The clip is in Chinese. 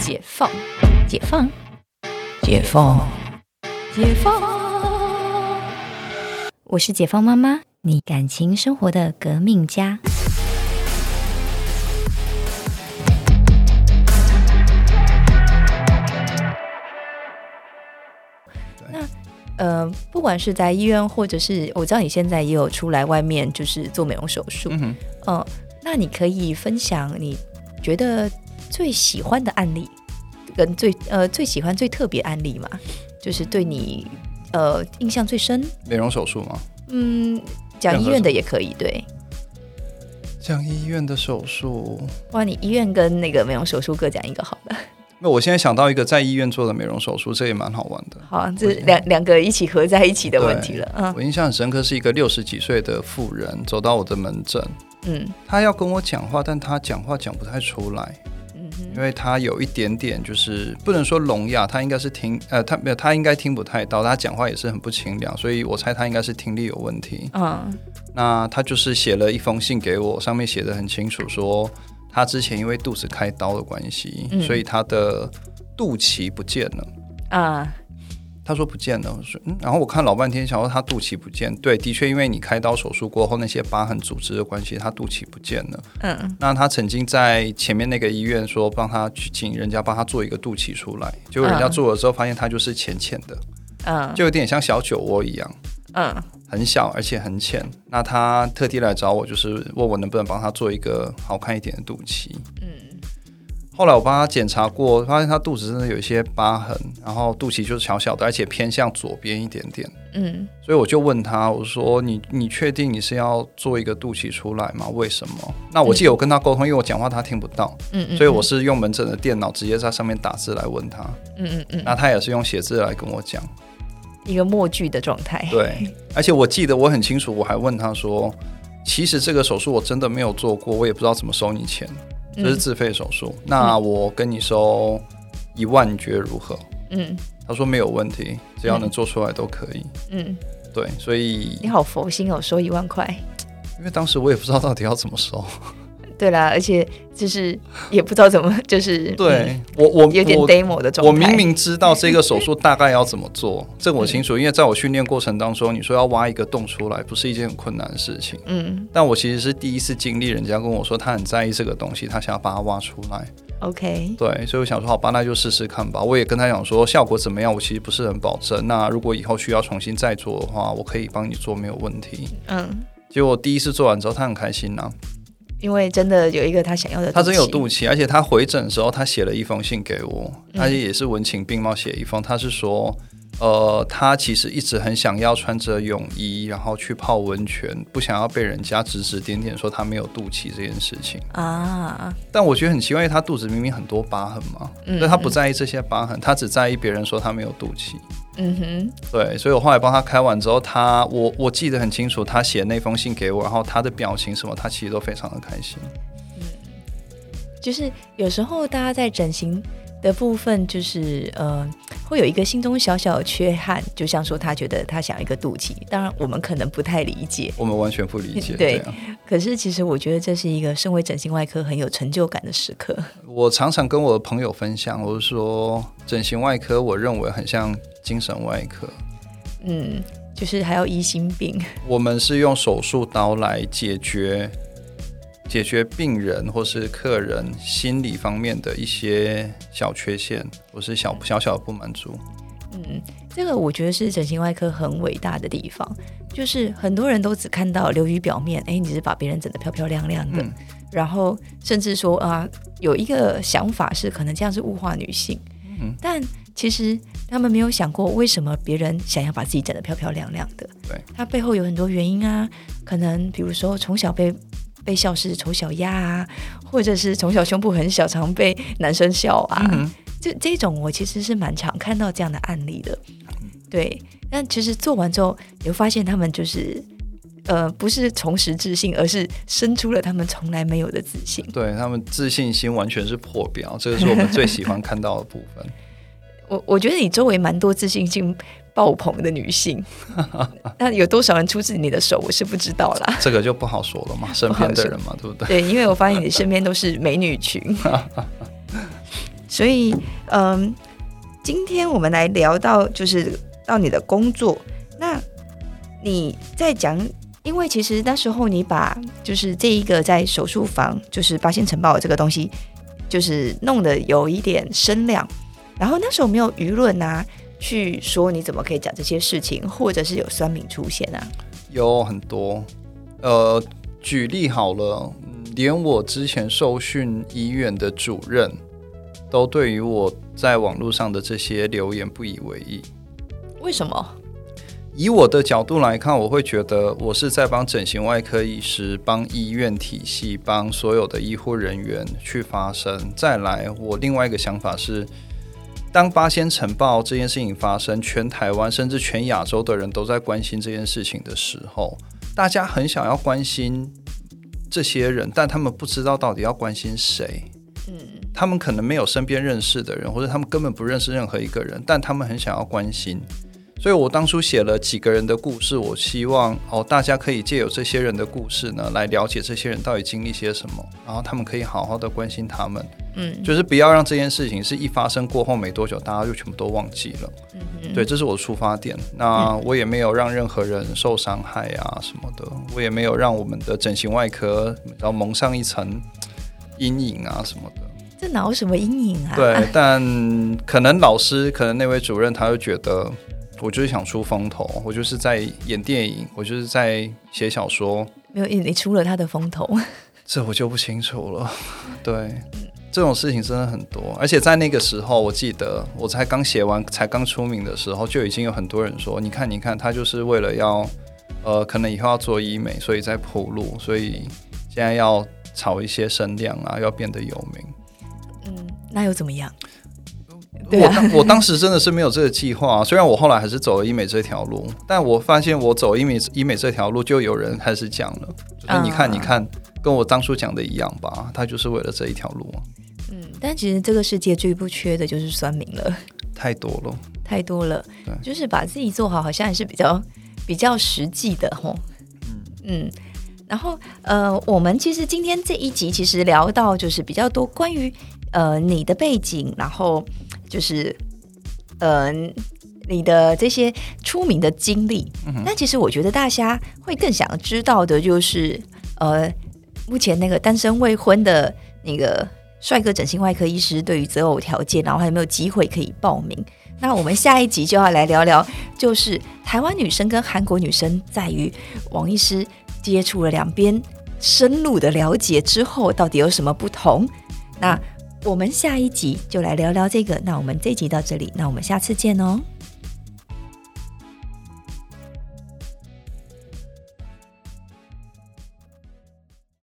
解放，解放，解放，解放。我是解放妈妈，你感情生活的革命家。那呃，不管是在医院，或者是我知道你现在也有出来外面，就是做美容手术。嗯哼，嗯、那你可以分享你觉得最喜欢的案例，跟最呃最喜欢最特别案例嘛？就是对你呃印象最深。美容手术吗？嗯，讲医院的也可以，对。讲医院的手术，哇，你医院跟那个美容手术各讲一个好了。那我现在想到一个在医院做的美容手术，这也蛮好玩的。好，这两两个一起合在一起的问题了。嗯我印象很深刻，是一个六十几岁的妇人走到我的门诊，嗯她要跟我讲话，但她讲话讲不太出来，嗯因为他有一点点就是不能说聋哑，他应该是听呃，他没有，他应该听不太到，他讲话也是很不清亮，所以我猜他应该是听力有问题。嗯那他就是写了一封信给我，上面写的很清楚说，他之前因为肚子开刀的关系，嗯所以他的肚脐不见了。啊他说不见了，我说嗯，然后我看老半天，想说他肚脐不见，对，的确因为你开刀手术过后那些疤痕组织的关系，他肚脐不见了。嗯那他曾经在前面那个医院说帮他去请人家帮他做一个肚脐出来，结果人家嗯做了之后发现他就是浅浅的，嗯就有点像小酒窝一样，嗯很小而且很浅。那他特地来找我，就是问我能不能帮他做一个好看一点的肚脐。嗯后来我帮他检查过，发现他肚子真的有一些疤痕，然后肚脐就是小小的，而且偏向左边一点点。嗯所以我就问他，我说你你确定你是要做一个肚脐出来吗？为什么？那我记得我跟他沟通，因为我讲话他听不到，嗯嗯，所以我是用门诊的电脑直接在上面打字来问他，嗯嗯嗯那他也是用写字来跟我讲。一个默剧的状态。对，而且我记得我很清楚，我还问他说，其实这个手术我真的没有做过，我也不知道怎么收你钱，这是自费手术，那我跟你收一万，你觉得如何？嗯他说没有问题，只要能做出来都可以。嗯，对，所以你好佛心哦，收一万块。因为当时我也不知道到底要怎么收。对啦，而且就是也不知道怎么，就是对我我嗯有点我 demo 的状态。我明明知道这个手术大概要怎么做，这个我清楚，因为在我训练过程当中，你说要挖一个洞出来，不是一件很困难的事情。嗯但我其实是第一次经历，人家跟我说他很在意这个东西，他想要把它挖出来。，OK，对，所以我想说，好吧，那就试试看吧。我也跟他讲说，效果怎么样，我其实不是很保证。那如果以后需要重新再做的话，我可以帮你做，没有问题。嗯，结果第一次做完之后，他很开心呐、因为真的有一个他想要的，他真有肚脐，而且他回诊的时候，他写了一封信给我，嗯。他也是文情并茂写一封，他是说，呃，他其实一直很想要穿着泳衣，然后去泡温泉，不想要被人家指指点点说他没有肚脐这件事情。啊，但我觉得很奇怪，因为他肚子明明很多疤痕嘛，嗯但他不在意这些疤痕，他只在意别人说他没有肚脐。嗯哼，对，所以我后来帮他开完之后，他我我记得很清楚，他写那封信给我，然后他的表情什么，他其实都非常的开心。就是有时候大家在整形的部分，就是呃，会有一个心中小小的缺憾，就像说他觉得他想要一个肚脐，当然我们可能不太理解，我们完全不理解。对啊可是其实我觉得这是一个身为整形外科很有成就感的时刻。我常常跟我的朋友分享，我是说，整形外科我认为很像精神外科，嗯，就是还要医心病，我们是用手术刀来解决解决病人或是客人心理方面的一些小缺陷，或是小小小的不满足。嗯，这个我觉得是整形外科很伟大的地方，就是很多人都只看到流于表面，哎，你只是把别人整得漂漂亮亮的，嗯。然后甚至说啊，有一个想法是可能这样是物化女性，嗯。但其实他们没有想过为什么别人想要把自己整得漂漂亮亮的，对，它背后有很多原因啊，可能比如说从小被。被笑是丑小鸭啊，或者是从小胸部很小，常被男生笑啊，嗯这这种我其实是蛮常看到这样的案例的，对。但其实做完之后，你会发现他们就是，呃，不是重拾自信，而是生出了他们从来没有的自信。对他们自信心完全是破表，这个是我们最喜欢看到的部分。我我觉得你周围蛮多自信心爆棚的女性，那有多少人出自你的手，我是不知道啦。这个就不好说了嘛，身边的人嘛，对不对？对，因为我发现你身边都是美女群。所以嗯，今天我们来聊到就是到你的工作，那你在讲，因为其实那时候你把就是这一个在手术房就是八仙城堡这个东西，就是弄得有一点声量，然后那时候没有舆论啊，去说你怎么可以讲这些事情，或者是有酸民出现啊？有很多，呃，举例好了，连我之前受训医院的主任，都对于我在网络上的这些留言不以为意。为什么？以我的角度来看，我会觉得我是在帮整形外科医师、帮医院体系、帮所有的医护人员去发声。再来，我另外一个想法是，当八仙城爆这件事情发生，全台湾甚至全亚洲的人都在关心这件事情的时候，大家很想要关心这些人，但他们不知道到底要关心谁。嗯，他们可能没有身边认识的人，或者他们根本不认识任何一个人，但他们很想要关心。所以我当初写了几个人的故事，我希望哦，大家可以借由这些人的故事呢，来了解这些人到底经历些什么，然后他们可以好好的关心他们，嗯，就是不要让这件事情是一发生过后没多久，大家就全部都忘记了，嗯对，这是我的出发点。那我也没有让任何人受伤害啊什么的，我也没有让我们的整形外科然后蒙上一层阴影啊什么的。这哪有什么阴影啊？对，但可能老师，可能那位主任，他就觉得。我就是想出风头，我就是在演电影，我就是在写小说。没有，你出了他的风头，这我就不清楚了。对，这种事情真的很多，而且在那个时候，我记得我才刚写完，才刚出名的时候，就已经有很多人说：“你看，你看，他就是为了要，呃，可能以后要做医美，所以在铺路，所以现在要炒一些声量啊，要变得有名。”嗯，那又怎么样？我我当时真的是没有这个计划，虽然我后来还是走了医美这条路，但我发现我走医美医美这条路，就有人开始讲了，就是你看你看，跟我当初讲的一样吧，他就是为了这一条路。嗯，但其实这个世界最不缺的就是酸民了，太多了，太多了，就是把自己做好，好像还是比较比较实际的吼。嗯嗯，然后呃，我们其实今天这一集其实聊到就是比较多关于呃你的背景，然后。就是，呃，你的这些出名的经历，那其实我觉得大家会更想知道的，就是呃，目前那个单身未婚的那个帅哥整形外科医师，对于择偶条件，然后还有没有机会可以报名？那我们下一集就要来聊聊，就是台湾女生跟韩国女生在于王医师接触了两边深入的了解之后，到底有什么不同？那。我们下一集就来聊聊这个。那我们这集到这里，那我们下次见哦。